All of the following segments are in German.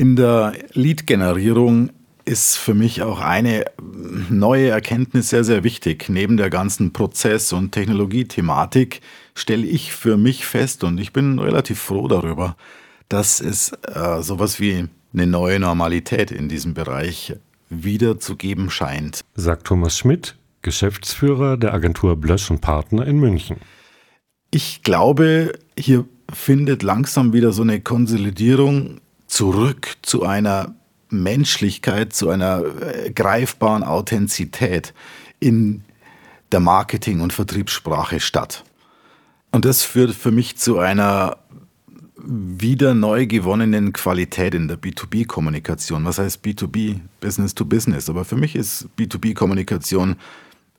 In der Lead-Generierung ist für mich auch eine neue Erkenntnis sehr, sehr wichtig. Neben der ganzen Prozess- und Technologiethematik stelle ich für mich fest, und ich bin relativ froh darüber, dass es äh, sowas wie eine neue Normalität in diesem Bereich wiederzugeben scheint. Sagt Thomas Schmidt, Geschäftsführer der Agentur Blösch und Partner in München. Ich glaube, hier findet langsam wieder so eine Konsolidierung zurück zu einer Menschlichkeit, zu einer äh, greifbaren Authentizität in der Marketing- und Vertriebssprache statt. Und das führt für mich zu einer wieder neu gewonnenen Qualität in der B2B-Kommunikation. Was heißt B2B? Business to Business. Aber für mich ist B2B-Kommunikation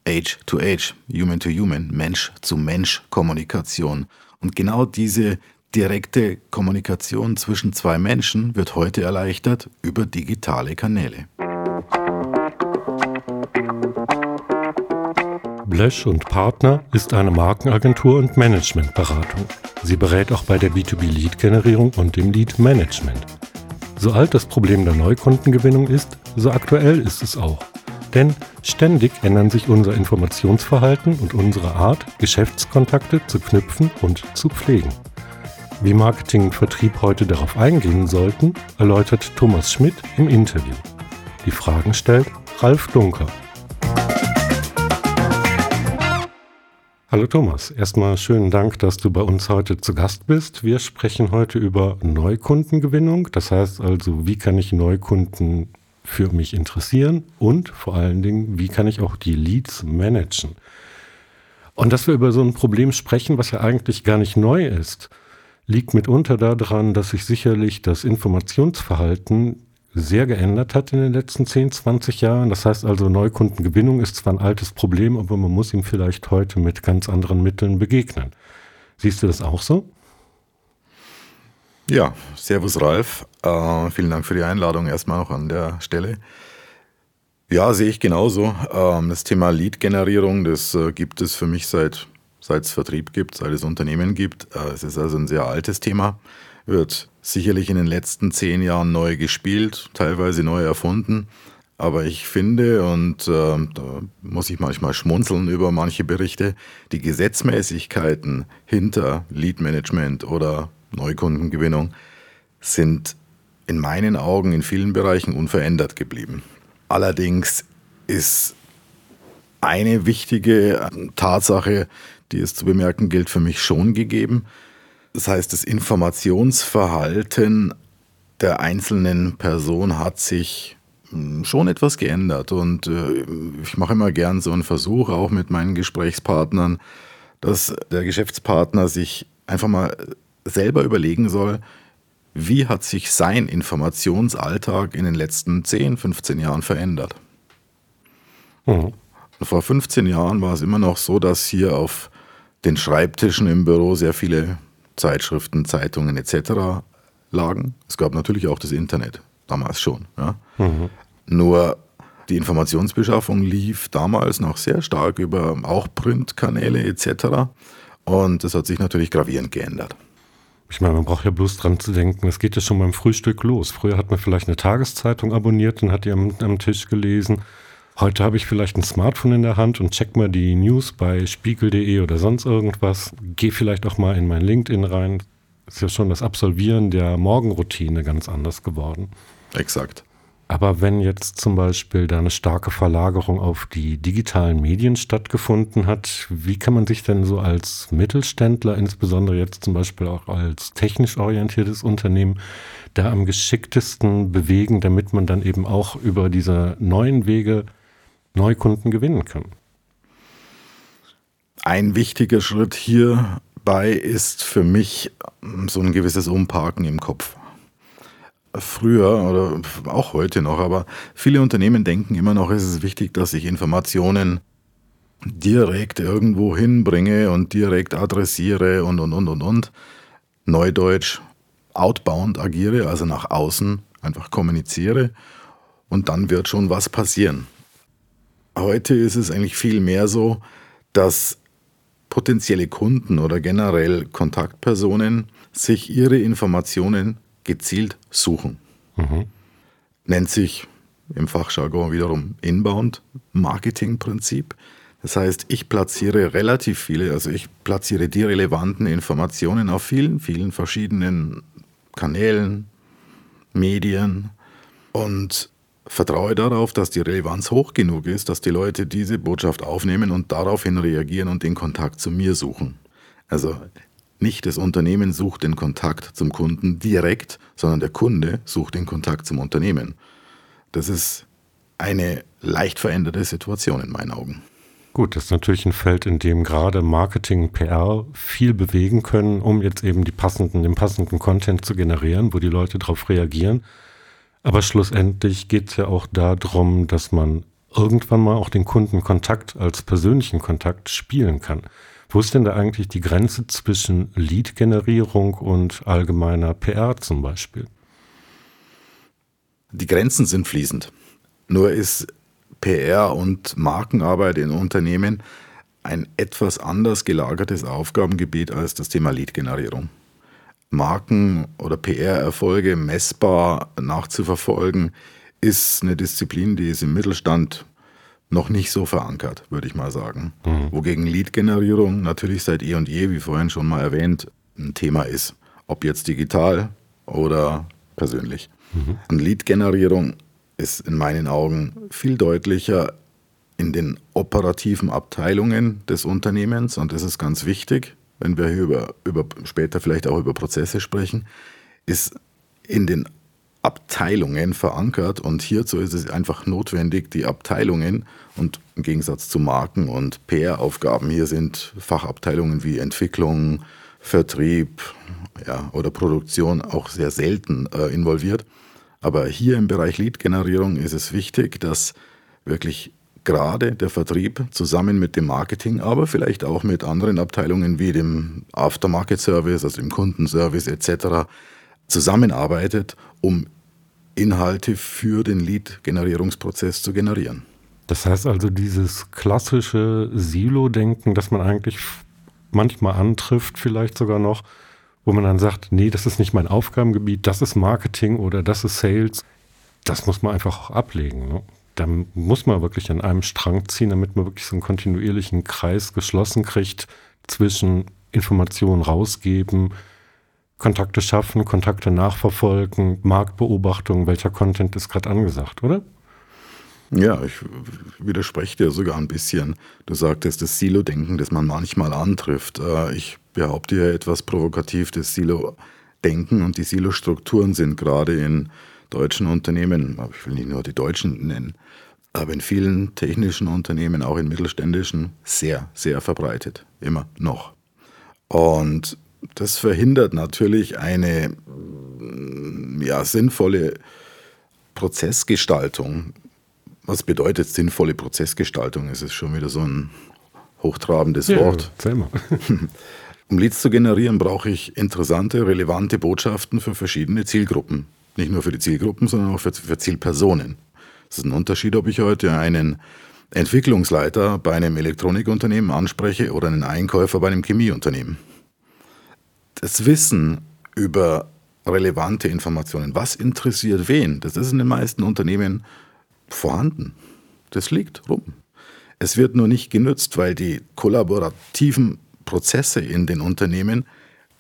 Age to Age, Human to Human, Mensch zu Mensch Kommunikation. Und genau diese direkte Kommunikation zwischen zwei Menschen wird heute erleichtert über digitale Kanäle. Blesch und Partner ist eine Markenagentur und Managementberatung. Sie berät auch bei der B2B-Lead-Generierung und dem Lead-Management. So alt das Problem der Neukundengewinnung ist, so aktuell ist es auch. Denn ständig ändern sich unser Informationsverhalten und unsere Art, Geschäftskontakte zu knüpfen und zu pflegen. Wie Marketing und Vertrieb heute darauf eingehen sollten, erläutert Thomas Schmidt im Interview. Die Fragen stellt Ralf Dunker. Hallo Thomas, erstmal schönen Dank, dass du bei uns heute zu Gast bist. Wir sprechen heute über Neukundengewinnung. Das heißt also, wie kann ich Neukunden für mich interessieren und vor allen Dingen, wie kann ich auch die Leads managen? Und dass wir über so ein Problem sprechen, was ja eigentlich gar nicht neu ist, liegt mitunter daran, dass sich sicherlich das Informationsverhalten sehr geändert hat in den letzten 10, 20 Jahren. Das heißt also, Neukundengewinnung ist zwar ein altes Problem, aber man muss ihm vielleicht heute mit ganz anderen Mitteln begegnen. Siehst du das auch so? Ja, Servus Ralf. Äh, vielen Dank für die Einladung erstmal noch an der Stelle. Ja, sehe ich genauso. Ähm, das Thema Lead-Generierung, das äh, gibt es für mich seit seit es Vertrieb gibt, seit es Unternehmen gibt. Äh, es ist also ein sehr altes Thema, wird sicherlich in den letzten zehn Jahren neu gespielt, teilweise neu erfunden. Aber ich finde, und äh, da muss ich manchmal schmunzeln über manche Berichte, die Gesetzmäßigkeiten hinter Lead Management oder Neukundengewinnung sind in meinen Augen in vielen Bereichen unverändert geblieben. Allerdings ist eine wichtige Tatsache, die es zu bemerken gilt, für mich schon gegeben. Das heißt, das Informationsverhalten der einzelnen Person hat sich hm, schon etwas geändert. Und äh, ich mache immer gern so einen Versuch, auch mit meinen Gesprächspartnern, dass der Geschäftspartner sich einfach mal selber überlegen soll, wie hat sich sein Informationsalltag in den letzten 10, 15 Jahren verändert. Mhm. Vor 15 Jahren war es immer noch so, dass hier auf den Schreibtischen im Büro sehr viele Zeitschriften, Zeitungen etc. lagen. Es gab natürlich auch das Internet, damals schon. Ja. Mhm. Nur die Informationsbeschaffung lief damals noch sehr stark über auch Printkanäle etc. Und das hat sich natürlich gravierend geändert. Ich meine, man braucht ja bloß dran zu denken, es geht ja schon beim Frühstück los. Früher hat man vielleicht eine Tageszeitung abonniert und hat die am, am Tisch gelesen. Heute habe ich vielleicht ein Smartphone in der Hand und check mal die News bei spiegel.de oder sonst irgendwas. Gehe vielleicht auch mal in mein LinkedIn rein. Ist ja schon das Absolvieren der Morgenroutine ganz anders geworden. Exakt. Aber wenn jetzt zum Beispiel da eine starke Verlagerung auf die digitalen Medien stattgefunden hat, wie kann man sich denn so als Mittelständler, insbesondere jetzt zum Beispiel auch als technisch orientiertes Unternehmen, da am geschicktesten bewegen, damit man dann eben auch über diese neuen Wege Neukunden gewinnen kann. Ein wichtiger Schritt hierbei ist für mich so ein gewisses Umparken im Kopf. Früher oder auch heute noch, aber viele Unternehmen denken immer noch, es ist wichtig, dass ich Informationen direkt irgendwo hinbringe und direkt adressiere und und und und und. Neudeutsch, outbound agiere, also nach außen einfach kommuniziere und dann wird schon was passieren. Heute ist es eigentlich viel mehr so, dass potenzielle Kunden oder generell Kontaktpersonen sich ihre Informationen gezielt suchen. Mhm. Nennt sich im Fachjargon wiederum Inbound-Marketing-Prinzip. Das heißt, ich platziere relativ viele, also ich platziere die relevanten Informationen auf vielen, vielen verschiedenen Kanälen, Medien und vertraue darauf, dass die Relevanz hoch genug ist, dass die Leute diese Botschaft aufnehmen und daraufhin reagieren und den Kontakt zu mir suchen. Also nicht das Unternehmen sucht den Kontakt zum Kunden direkt, sondern der Kunde sucht den Kontakt zum Unternehmen. Das ist eine leicht veränderte Situation in meinen Augen. Gut, das ist natürlich ein Feld, in dem gerade Marketing, PR viel bewegen können, um jetzt eben die passenden, den passenden Content zu generieren, wo die Leute darauf reagieren. Aber schlussendlich geht es ja auch darum, dass man irgendwann mal auch den Kundenkontakt als persönlichen Kontakt spielen kann. Wo ist denn da eigentlich die Grenze zwischen Lead-Generierung und allgemeiner PR zum Beispiel? Die Grenzen sind fließend. Nur ist PR und Markenarbeit in Unternehmen ein etwas anders gelagertes Aufgabengebiet als das Thema Lead-Generierung. Marken- oder PR-Erfolge messbar nachzuverfolgen, ist eine Disziplin, die ist im Mittelstand noch nicht so verankert, würde ich mal sagen. Mhm. Wogegen Lead-Generierung natürlich seit eh und je, wie vorhin schon mal erwähnt, ein Thema ist. Ob jetzt digital oder persönlich. Mhm. Und Lead-Generierung ist in meinen Augen viel deutlicher in den operativen Abteilungen des Unternehmens und das ist ganz wichtig, wenn wir hier über, über später vielleicht auch über Prozesse sprechen, ist in den Abteilungen verankert und hierzu ist es einfach notwendig, die Abteilungen und im Gegensatz zu Marken- und PR-Aufgaben hier sind Fachabteilungen wie Entwicklung, Vertrieb ja, oder Produktion auch sehr selten äh, involviert. Aber hier im Bereich Lead-Generierung ist es wichtig, dass wirklich gerade der Vertrieb zusammen mit dem Marketing, aber vielleicht auch mit anderen Abteilungen wie dem Aftermarket-Service, also dem Kundenservice etc. zusammenarbeitet, um Inhalte für den Lead-Generierungsprozess zu generieren. Das heißt also dieses klassische Silo-Denken, das man eigentlich manchmal antrifft, vielleicht sogar noch, wo man dann sagt, nee, das ist nicht mein Aufgabengebiet, das ist Marketing oder das ist Sales. Das muss man einfach auch ablegen. Ne? Da muss man wirklich an einem Strang ziehen, damit man wirklich so einen kontinuierlichen Kreis geschlossen kriegt zwischen Informationen rausgeben, Kontakte schaffen, Kontakte nachverfolgen, Marktbeobachtung, welcher Content ist gerade angesagt, oder? Ja, ich widerspreche dir sogar ein bisschen. Du sagtest das Silo-Denken, das man manchmal antrifft. Äh, ich behaupte ja etwas provokativ, das Silo-Denken und die Silo-Strukturen sind gerade in deutschen Unternehmen, aber ich will nicht nur die deutschen nennen, aber in vielen technischen Unternehmen, auch in mittelständischen, sehr, sehr verbreitet. Immer noch. Und das verhindert natürlich eine ja, sinnvolle Prozessgestaltung was bedeutet sinnvolle Prozessgestaltung? Es ist schon wieder so ein hochtrabendes ja, Wort. um Leads zu generieren, brauche ich interessante, relevante Botschaften für verschiedene Zielgruppen. Nicht nur für die Zielgruppen, sondern auch für, für Zielpersonen. Es ist ein Unterschied, ob ich heute einen Entwicklungsleiter bei einem Elektronikunternehmen anspreche oder einen Einkäufer bei einem Chemieunternehmen. Das Wissen über relevante Informationen, was interessiert wen, das ist in den meisten Unternehmen vorhanden. Das liegt rum. Es wird nur nicht genützt, weil die kollaborativen Prozesse in den Unternehmen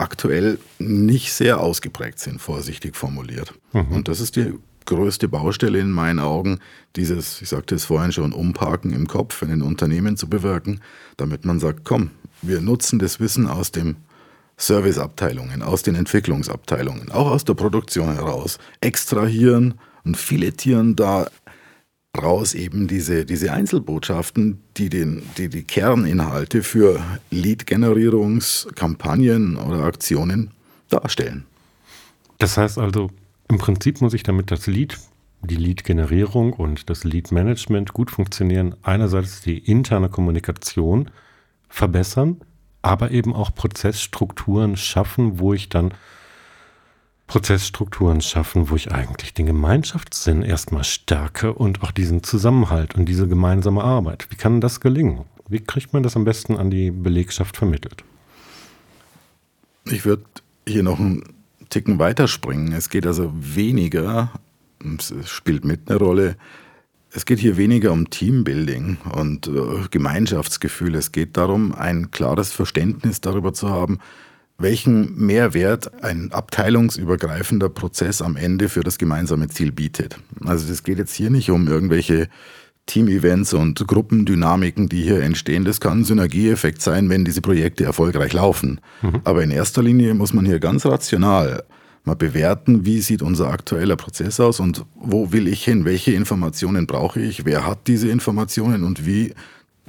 aktuell nicht sehr ausgeprägt sind, vorsichtig formuliert. Mhm. Und das ist die größte Baustelle in meinen Augen, dieses, ich sagte es vorhin schon, Umparken im Kopf in den Unternehmen zu bewirken, damit man sagt, komm, wir nutzen das Wissen aus den Serviceabteilungen, aus den Entwicklungsabteilungen, auch aus der Produktion heraus, extrahieren und filetieren da raus eben diese, diese Einzelbotschaften, die, den, die die Kerninhalte für Lead-Generierungskampagnen oder Aktionen darstellen. Das heißt also, im Prinzip muss ich damit das Lead, die Lead-Generierung und das Lead-Management gut funktionieren. Einerseits die interne Kommunikation verbessern, aber eben auch Prozessstrukturen schaffen, wo ich dann Prozessstrukturen schaffen, wo ich eigentlich den Gemeinschaftssinn erstmal stärke und auch diesen Zusammenhalt und diese gemeinsame Arbeit. Wie kann das gelingen? Wie kriegt man das am besten an die Belegschaft vermittelt? Ich würde hier noch einen Ticken weiterspringen. Es geht also weniger es spielt mit eine Rolle. Es geht hier weniger um Teambuilding und äh, Gemeinschaftsgefühl. Es geht darum, ein klares Verständnis darüber zu haben, welchen Mehrwert ein abteilungsübergreifender Prozess am Ende für das gemeinsame Ziel bietet. Also es geht jetzt hier nicht um irgendwelche Team-Events und Gruppendynamiken, die hier entstehen. Das kann ein Synergieeffekt sein, wenn diese Projekte erfolgreich laufen. Mhm. Aber in erster Linie muss man hier ganz rational mal bewerten, wie sieht unser aktueller Prozess aus und wo will ich hin, welche Informationen brauche ich, wer hat diese Informationen und wie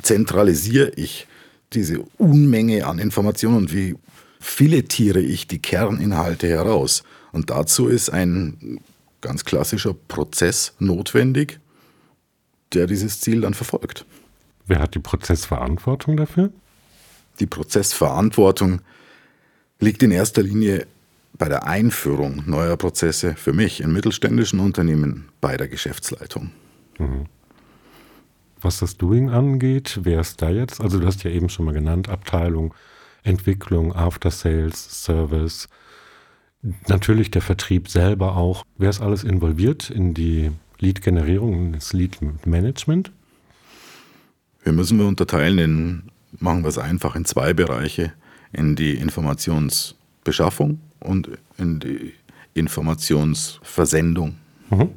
zentralisiere ich diese Unmenge an Informationen und wie filetiere ich die Kerninhalte heraus. Und dazu ist ein ganz klassischer Prozess notwendig, der dieses Ziel dann verfolgt. Wer hat die Prozessverantwortung dafür? Die Prozessverantwortung liegt in erster Linie bei der Einführung neuer Prozesse für mich in mittelständischen Unternehmen bei der Geschäftsleitung. Mhm. Was das Doing angeht, wer ist da jetzt? Also du hast ja eben schon mal genannt, Abteilung, Entwicklung, After Sales, Service, natürlich der Vertrieb selber auch. Wer ist alles involviert in die Lead-Generierung, in das Lead-Management? Wir müssen wir unterteilen in, machen wir es einfach, in zwei Bereiche. In die Informationsbeschaffung und in die Informationsversendung. Mhm.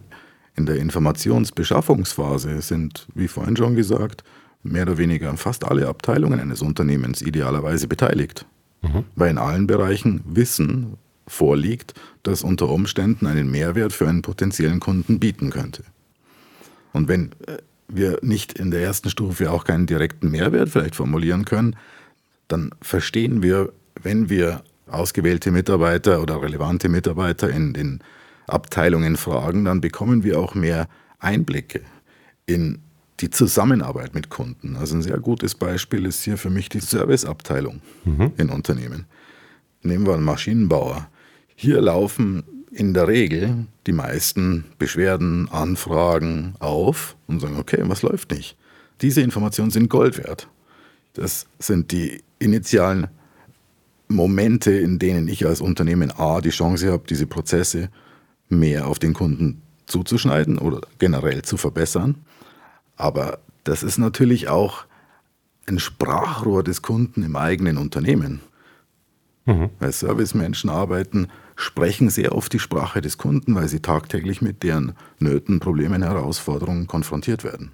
In der Informationsbeschaffungsphase sind, wie vorhin schon gesagt, mehr oder weniger fast alle Abteilungen eines Unternehmens idealerweise beteiligt. Mhm. Weil in allen Bereichen Wissen vorliegt, das unter Umständen einen Mehrwert für einen potenziellen Kunden bieten könnte. Und wenn äh, wir nicht in der ersten Stufe auch keinen direkten Mehrwert vielleicht formulieren können, dann verstehen wir, wenn wir ausgewählte Mitarbeiter oder relevante Mitarbeiter in den Abteilungen fragen, dann bekommen wir auch mehr Einblicke in die Zusammenarbeit mit Kunden. Also ein sehr gutes Beispiel ist hier für mich die Serviceabteilung mhm. in Unternehmen. Nehmen wir einen Maschinenbauer. Hier laufen in der Regel die meisten Beschwerden, Anfragen auf und sagen, okay, was läuft nicht? Diese Informationen sind Gold wert. Das sind die initialen Momente, in denen ich als Unternehmen A die Chance habe, diese Prozesse mehr auf den Kunden zuzuschneiden oder generell zu verbessern. Aber das ist natürlich auch ein Sprachrohr des Kunden im eigenen Unternehmen. Mhm. Weil Servicemenschen arbeiten, sprechen sehr oft die Sprache des Kunden, weil sie tagtäglich mit deren Nöten, Problemen, Herausforderungen konfrontiert werden.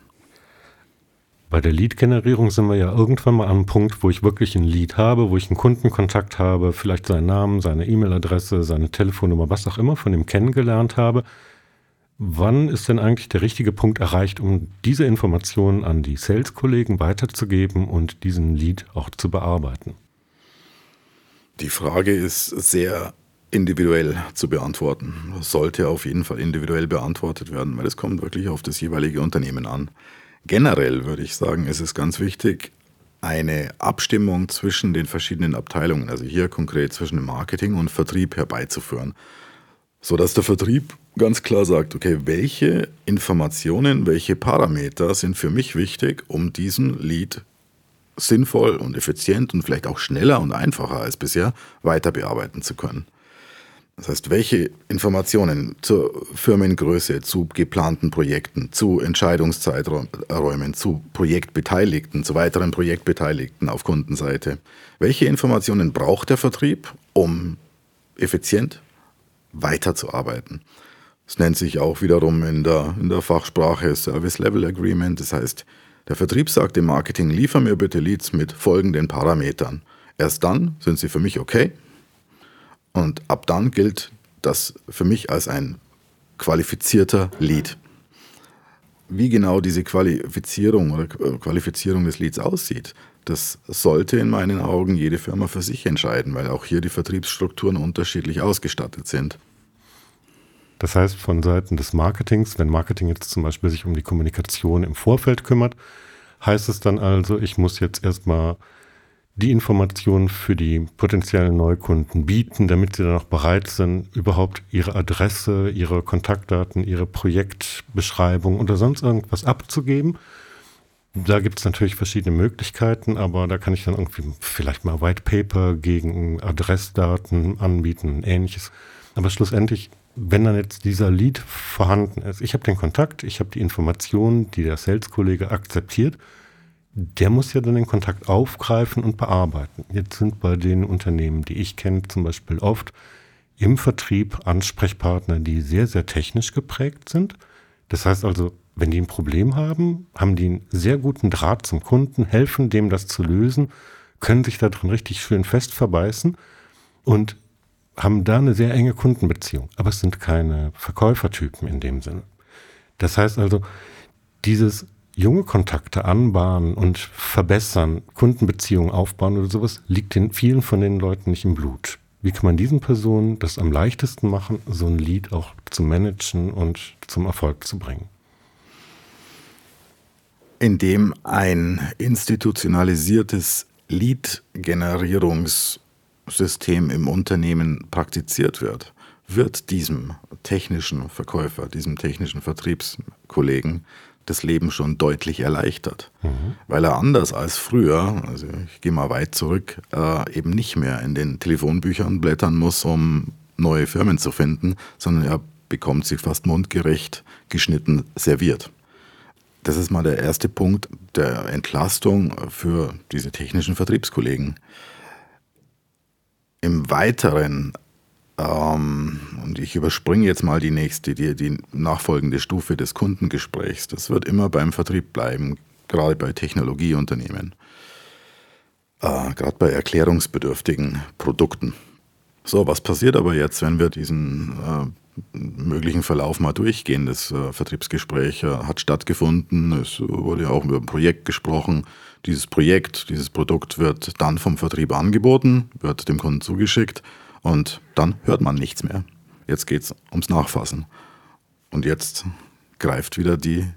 Bei der Lead-Generierung sind wir ja irgendwann mal am Punkt, wo ich wirklich ein Lead habe, wo ich einen Kundenkontakt habe, vielleicht seinen Namen, seine E-Mail-Adresse, seine Telefonnummer, was auch immer von ihm kennengelernt habe. Wann ist denn eigentlich der richtige Punkt erreicht, um diese Informationen an die Sales-Kollegen weiterzugeben und diesen Lead auch zu bearbeiten? Die Frage ist sehr individuell zu beantworten. Das sollte auf jeden Fall individuell beantwortet werden, weil es kommt wirklich auf das jeweilige Unternehmen an. Generell würde ich sagen, ist es ganz wichtig, eine Abstimmung zwischen den verschiedenen Abteilungen, also hier konkret zwischen dem Marketing und Vertrieb herbeizuführen, sodass der Vertrieb ganz klar sagt, okay, welche Informationen, welche Parameter sind für mich wichtig, um diesen Lead sinnvoll und effizient und vielleicht auch schneller und einfacher als bisher weiter bearbeiten zu können. Das heißt, welche Informationen zur Firmengröße, zu geplanten Projekten, zu Entscheidungszeiträumen, zu Projektbeteiligten, zu weiteren Projektbeteiligten auf Kundenseite, welche Informationen braucht der Vertrieb, um effizient weiterzuarbeiten? Das nennt sich auch wiederum in der, in der Fachsprache Service Level Agreement. Das heißt, der Vertrieb sagt dem Marketing, liefer mir bitte Leads mit folgenden Parametern. Erst dann sind sie für mich okay und ab dann gilt das für mich als ein qualifizierter Lead. Wie genau diese Qualifizierung oder Qualifizierung des Leads aussieht, das sollte in meinen Augen jede Firma für sich entscheiden, weil auch hier die Vertriebsstrukturen unterschiedlich ausgestattet sind. Das heißt, von Seiten des Marketings, wenn Marketing jetzt zum Beispiel sich um die Kommunikation im Vorfeld kümmert, heißt es dann also, ich muss jetzt erstmal die Informationen für die potenziellen Neukunden bieten, damit sie dann auch bereit sind, überhaupt ihre Adresse, ihre Kontaktdaten, ihre Projektbeschreibung oder sonst irgendwas abzugeben. Da gibt es natürlich verschiedene Möglichkeiten, aber da kann ich dann irgendwie vielleicht mal White Paper gegen Adressdaten anbieten ähnliches. Aber schlussendlich wenn dann jetzt dieser Lead vorhanden ist, ich habe den Kontakt, ich habe die Informationen, die der Sales-Kollege akzeptiert, der muss ja dann den Kontakt aufgreifen und bearbeiten. Jetzt sind bei den Unternehmen, die ich kenne, zum Beispiel oft im Vertrieb Ansprechpartner, die sehr, sehr technisch geprägt sind. Das heißt also, wenn die ein Problem haben, haben die einen sehr guten Draht zum Kunden, helfen dem das zu lösen, können sich da drin richtig schön fest verbeißen und haben da eine sehr enge Kundenbeziehung. Aber es sind keine Verkäufertypen in dem Sinne. Das heißt also, dieses junge Kontakte anbahnen und verbessern, Kundenbeziehungen aufbauen oder sowas, liegt in vielen von den Leuten nicht im Blut. Wie kann man diesen Personen das am leichtesten machen, so ein Lied auch zu managen und zum Erfolg zu bringen? Indem ein institutionalisiertes Lead-Generierungssystem im Unternehmen praktiziert wird, wird diesem technischen Verkäufer, diesem technischen Vertriebskollegen das Leben schon deutlich erleichtert. Mhm. Weil er anders als früher, also ich gehe mal weit zurück, äh, eben nicht mehr in den Telefonbüchern blättern muss, um neue Firmen zu finden, sondern er bekommt sie fast mundgerecht geschnitten serviert. Das ist mal der erste Punkt der Entlastung für diese technischen Vertriebskollegen. Im Weiteren ähm, und ich überspringe jetzt mal die nächste, die, die nachfolgende Stufe des Kundengesprächs. Das wird immer beim Vertrieb bleiben, gerade bei Technologieunternehmen, äh, gerade bei erklärungsbedürftigen Produkten. So, was passiert aber jetzt, wenn wir diesen äh, möglichen Verlauf mal durchgehen? Das äh, Vertriebsgespräch äh, hat stattgefunden, es wurde auch über ein Projekt gesprochen. Dieses Projekt, dieses Produkt wird dann vom Vertrieb angeboten, wird dem Kunden zugeschickt und dann hört man nichts mehr. Jetzt geht es ums Nachfassen. Und jetzt greift wieder die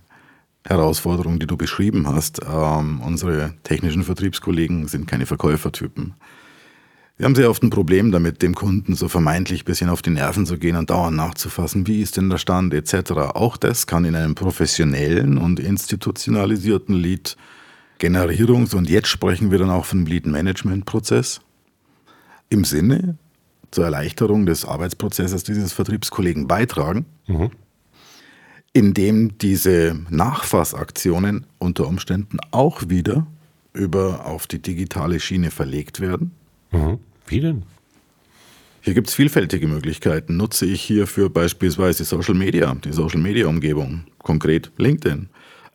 Herausforderung, die du beschrieben hast. Ähm, unsere technischen Vertriebskollegen sind keine Verkäufertypen. Wir haben sehr oft ein Problem damit, dem Kunden so vermeintlich ein bisschen auf die Nerven zu gehen und dauernd nachzufassen, wie ist denn der Stand etc. Auch das kann in einem professionellen und institutionalisierten Lead-Generierungs- und jetzt sprechen wir dann auch von Lead-Management-Prozess im Sinne zur Erleichterung des Arbeitsprozesses dieses Vertriebskollegen beitragen, mhm. indem diese Nachfassaktionen unter Umständen auch wieder über auf die digitale Schiene verlegt werden. Mhm. Wie denn? Hier gibt es vielfältige Möglichkeiten. Nutze ich hierfür beispielsweise Social Media, die Social Media Umgebung, konkret LinkedIn.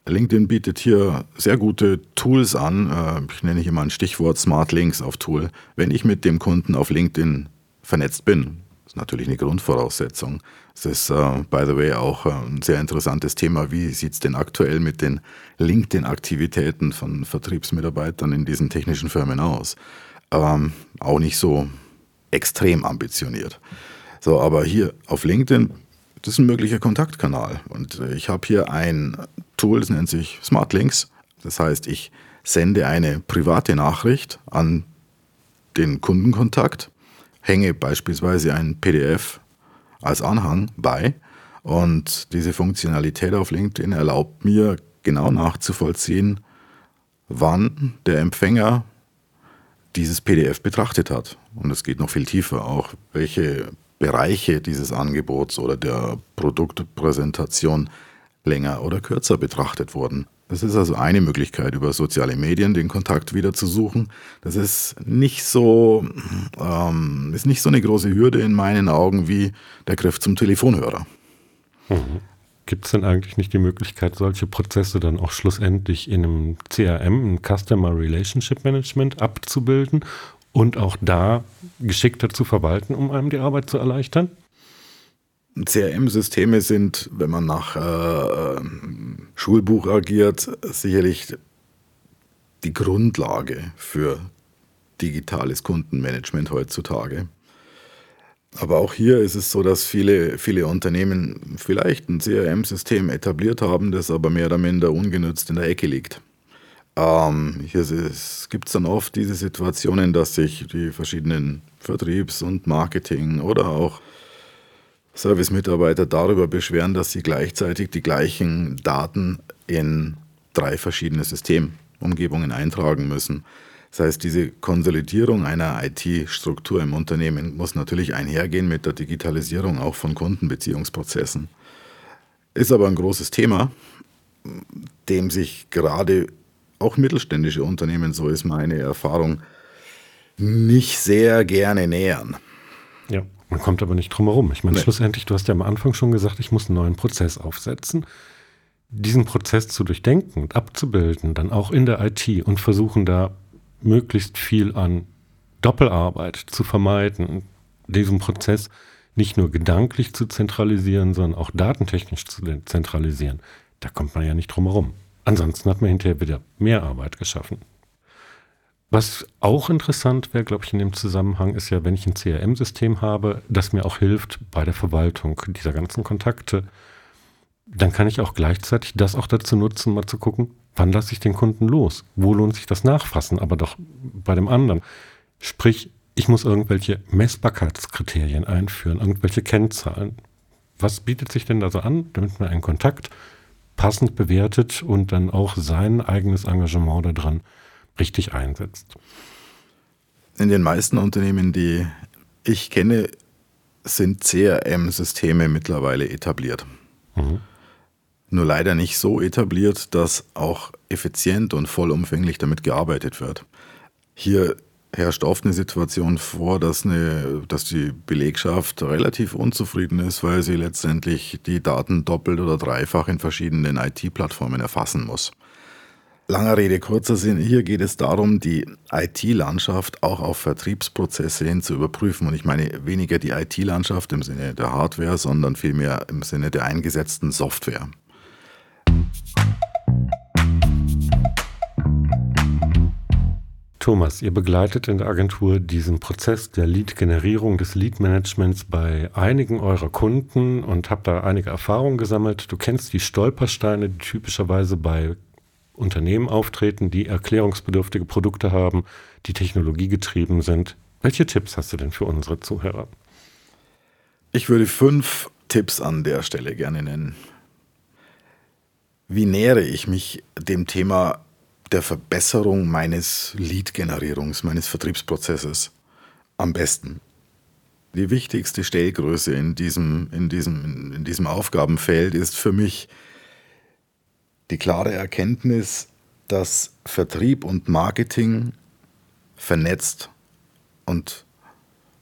LinkedIn bietet hier sehr gute Tools an. Äh, ich nenne hier mal ein Stichwort Smart Links auf Tool. Wenn ich mit dem Kunden auf LinkedIn vernetzt bin. Das ist natürlich eine Grundvoraussetzung. Es ist, uh, by the way, auch uh, ein sehr interessantes Thema. Wie sieht es denn aktuell mit den LinkedIn-Aktivitäten von Vertriebsmitarbeitern in diesen technischen Firmen aus? Ähm, auch nicht so extrem ambitioniert. So, aber hier auf LinkedIn, das ist ein möglicher Kontaktkanal. Und äh, ich habe hier ein Tool, das nennt sich Smart Links. Das heißt, ich sende eine private Nachricht an den Kundenkontakt hänge beispielsweise ein PDF als Anhang bei und diese Funktionalität auf LinkedIn erlaubt mir genau nachzuvollziehen, wann der Empfänger dieses PDF betrachtet hat. Und es geht noch viel tiefer, auch welche Bereiche dieses Angebots oder der Produktpräsentation länger oder kürzer betrachtet wurden. Das ist also eine Möglichkeit, über soziale Medien den Kontakt wieder zu suchen. Das ist nicht so, ähm, ist nicht so eine große Hürde in meinen Augen wie der Griff zum Telefonhörer. Mhm. Gibt es denn eigentlich nicht die Möglichkeit, solche Prozesse dann auch schlussendlich in einem CRM, einem Customer Relationship Management, abzubilden und auch da geschickter zu verwalten, um einem die Arbeit zu erleichtern? CRM-Systeme sind, wenn man nach äh, Schulbuch agiert, sicherlich die Grundlage für digitales Kundenmanagement heutzutage. Aber auch hier ist es so, dass viele, viele Unternehmen vielleicht ein CRM-System etabliert haben, das aber mehr oder minder ungenützt in der Ecke liegt. Ähm, hier gibt es dann oft diese Situationen, dass sich die verschiedenen Vertriebs- und Marketing- oder auch Service-Mitarbeiter darüber beschweren, dass sie gleichzeitig die gleichen Daten in drei verschiedene Systemumgebungen eintragen müssen. Das heißt, diese Konsolidierung einer IT-Struktur im Unternehmen muss natürlich einhergehen mit der Digitalisierung auch von Kundenbeziehungsprozessen. Ist aber ein großes Thema, dem sich gerade auch mittelständische Unternehmen, so ist meine Erfahrung, nicht sehr gerne nähern. Ja, man kommt aber nicht drum herum. Ich meine, nee. schlussendlich, du hast ja am Anfang schon gesagt, ich muss einen neuen Prozess aufsetzen. Diesen Prozess zu durchdenken und abzubilden, dann auch in der IT und versuchen da möglichst viel an Doppelarbeit zu vermeiden, diesen Prozess nicht nur gedanklich zu zentralisieren, sondern auch datentechnisch zu zentralisieren. Da kommt man ja nicht drum herum. Ansonsten hat man hinterher wieder mehr Arbeit geschaffen. Was auch interessant wäre, glaube ich, in dem Zusammenhang ist ja, wenn ich ein CRM-System habe, das mir auch hilft bei der Verwaltung dieser ganzen Kontakte, dann kann ich auch gleichzeitig das auch dazu nutzen, mal zu gucken, wann lasse ich den Kunden los? Wo lohnt sich das Nachfassen? Aber doch bei dem anderen. Sprich, ich muss irgendwelche Messbarkeitskriterien einführen, irgendwelche Kennzahlen. Was bietet sich denn da so an, damit man einen Kontakt passend bewertet und dann auch sein eigenes Engagement daran richtig einsetzt? In den meisten Unternehmen, die ich kenne, sind CRM-Systeme mittlerweile etabliert. Mhm. Nur leider nicht so etabliert, dass auch effizient und vollumfänglich damit gearbeitet wird. Hier herrscht oft eine Situation vor, dass, eine, dass die Belegschaft relativ unzufrieden ist, weil sie letztendlich die Daten doppelt oder dreifach in verschiedenen IT-Plattformen erfassen muss. Langer Rede, kurzer Sinn. Hier geht es darum, die IT-Landschaft auch auf Vertriebsprozesse hin zu überprüfen. Und ich meine weniger die IT-Landschaft im Sinne der Hardware, sondern vielmehr im Sinne der eingesetzten Software. Thomas, ihr begleitet in der Agentur diesen Prozess der Lead-Generierung, des Lead-Managements bei einigen eurer Kunden und habt da einige Erfahrungen gesammelt. Du kennst die Stolpersteine, die typischerweise bei Unternehmen auftreten, die erklärungsbedürftige Produkte haben, die technologiegetrieben sind. Welche Tipps hast du denn für unsere Zuhörer? Ich würde fünf Tipps an der Stelle gerne nennen. Wie nähere ich mich dem Thema der Verbesserung meines Lead-Generierungs, meines Vertriebsprozesses am besten. Die wichtigste Stellgröße in diesem, in, diesem, in diesem Aufgabenfeld ist für mich die klare Erkenntnis, dass Vertrieb und Marketing vernetzt und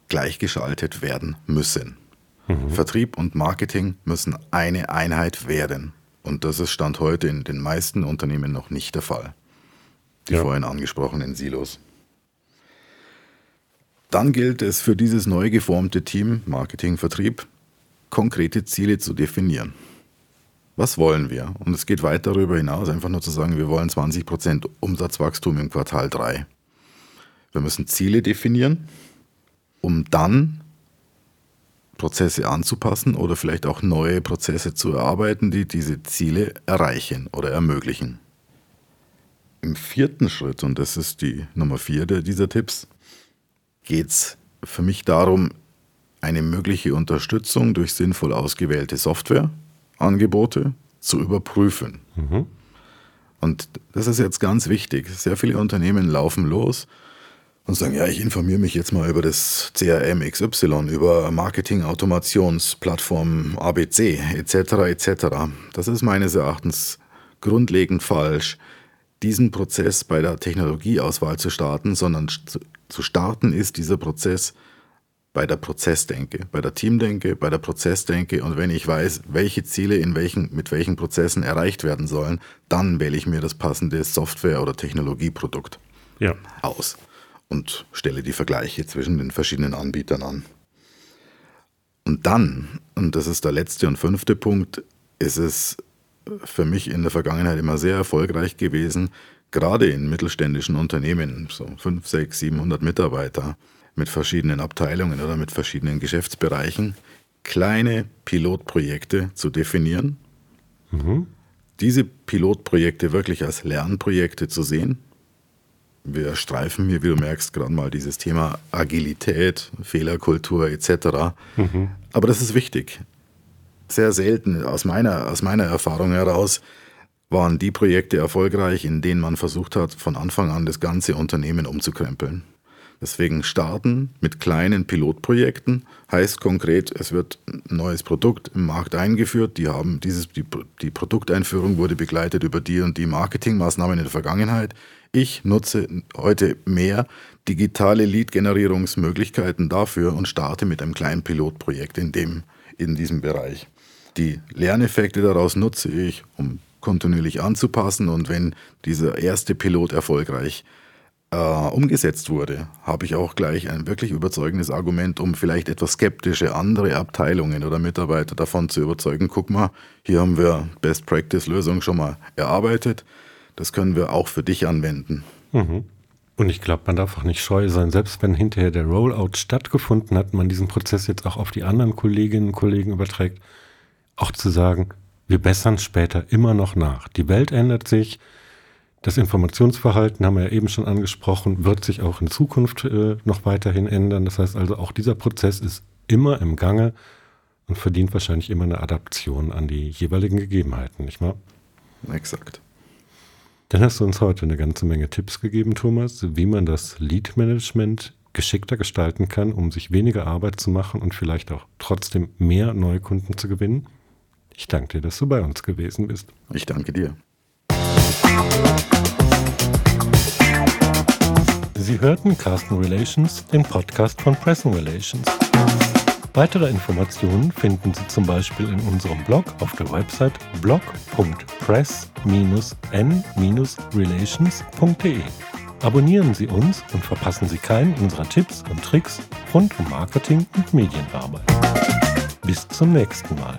gleichgeschaltet werden müssen. Mhm. Vertrieb und Marketing müssen eine Einheit werden. Und das ist Stand heute in den meisten Unternehmen noch nicht der Fall die ja. vorhin angesprochenen Silos. Dann gilt es für dieses neu geformte Team Marketing, Vertrieb, konkrete Ziele zu definieren. Was wollen wir? Und es geht weit darüber hinaus, einfach nur zu sagen, wir wollen 20% Umsatzwachstum im Quartal 3. Wir müssen Ziele definieren, um dann Prozesse anzupassen oder vielleicht auch neue Prozesse zu erarbeiten, die diese Ziele erreichen oder ermöglichen. Im vierten Schritt, und das ist die Nummer vier dieser Tipps, geht es für mich darum, eine mögliche Unterstützung durch sinnvoll ausgewählte Softwareangebote zu überprüfen. Mhm. Und das ist jetzt ganz wichtig. Sehr viele Unternehmen laufen los und sagen, ja, ich informiere mich jetzt mal über das CRM XY, über Marketing-Automationsplattform ABC etc. etc. Das ist meines Erachtens grundlegend falsch diesen Prozess bei der Technologieauswahl zu starten, sondern zu starten ist dieser Prozess bei der Prozessdenke, bei der Teamdenke, bei der Prozessdenke und wenn ich weiß, welche Ziele in welchen, mit welchen Prozessen erreicht werden sollen, dann wähle ich mir das passende Software- oder Technologieprodukt ja. aus und stelle die Vergleiche zwischen den verschiedenen Anbietern an. Und dann, und das ist der letzte und fünfte Punkt, ist es für mich in der Vergangenheit immer sehr erfolgreich gewesen, gerade in mittelständischen Unternehmen, so 5, 6, 700 Mitarbeiter mit verschiedenen Abteilungen oder mit verschiedenen Geschäftsbereichen, kleine Pilotprojekte zu definieren, mhm. diese Pilotprojekte wirklich als Lernprojekte zu sehen. Wir streifen hier, wie du merkst, gerade mal dieses Thema Agilität, Fehlerkultur etc. Mhm. Aber das ist wichtig sehr selten aus meiner, aus meiner Erfahrung heraus waren die Projekte erfolgreich, in denen man versucht hat, von Anfang an das ganze Unternehmen umzukrempeln. Deswegen starten mit kleinen Pilotprojekten heißt konkret, es wird ein neues Produkt im Markt eingeführt. Die haben dieses, die, die Produkteinführung wurde begleitet über die und die Marketingmaßnahmen in der Vergangenheit. Ich nutze heute mehr digitale Lead-Generierungsmöglichkeiten dafür und starte mit einem kleinen Pilotprojekt in, dem, in diesem Bereich. Die Lerneffekte daraus nutze ich, um kontinuierlich anzupassen und wenn dieser erste Pilot erfolgreich äh, umgesetzt wurde, habe ich auch gleich ein wirklich überzeugendes Argument, um vielleicht etwas skeptische andere Abteilungen oder Mitarbeiter davon zu überzeugen. Guck mal, hier haben wir Best Practice Lösung schon mal erarbeitet. Das können wir auch für dich anwenden. Mhm. Und ich glaube, man darf auch nicht scheu sein, selbst wenn hinterher der Rollout stattgefunden hat, man diesen Prozess jetzt auch auf die anderen Kolleginnen und Kollegen überträgt, auch zu sagen, wir bessern später immer noch nach. Die Welt ändert sich, das Informationsverhalten haben wir ja eben schon angesprochen, wird sich auch in Zukunft äh, noch weiterhin ändern. Das heißt also, auch dieser Prozess ist immer im Gange und verdient wahrscheinlich immer eine Adaption an die jeweiligen Gegebenheiten, nicht wahr? Exakt. Dann hast du uns heute eine ganze Menge Tipps gegeben, Thomas, wie man das Lead-Management geschickter gestalten kann, um sich weniger Arbeit zu machen und vielleicht auch trotzdem mehr neue Kunden zu gewinnen. Ich danke dir, dass du bei uns gewesen bist. Ich danke dir. Sie hörten Carsten Relations, den Podcast von Pressing Relations. Weitere Informationen finden Sie zum Beispiel in unserem Blog auf der Website blog.press-n-relations.de. Abonnieren Sie uns und verpassen Sie keinen unserer Tipps und Tricks rund um Marketing und Medienarbeit. Bis zum nächsten Mal.